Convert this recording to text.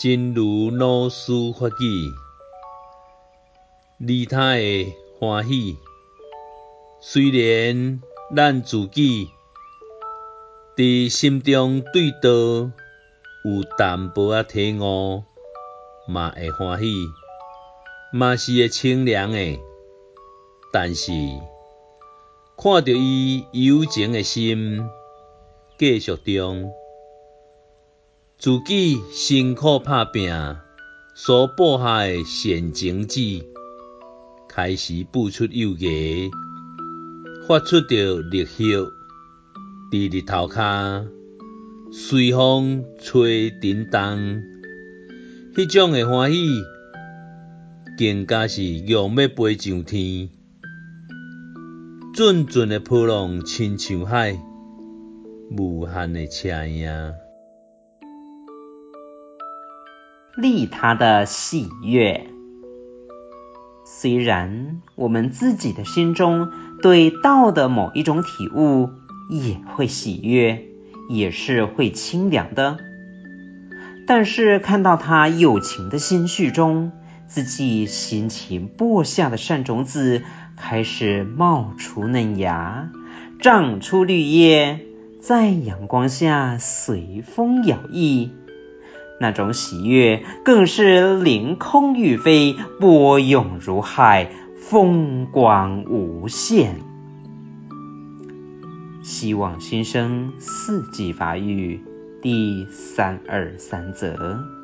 真如老师法语，利他的欢喜。虽然咱自己伫心中对道有淡薄仔体悟，嘛会欢喜，嘛是会清凉的。但是看到伊有情的心，继续中。自己辛苦打拼所播下的善种子，开始孵出幼芽，发出着绿叶，伫日头下随风吹振动，迄种的欢喜，更加是扬要飞上天，阵阵的波浪亲像海，无限的车影。利他的喜悦。虽然我们自己的心中对道的某一种体悟也会喜悦，也是会清凉的，但是看到他友情的心绪中，自己辛勤播下的善种子开始冒出嫩芽，长出绿叶，在阳光下随风摇曳。那种喜悦更是凌空欲飞，波涌如海，风光无限。希望新生四季发育第三二三则。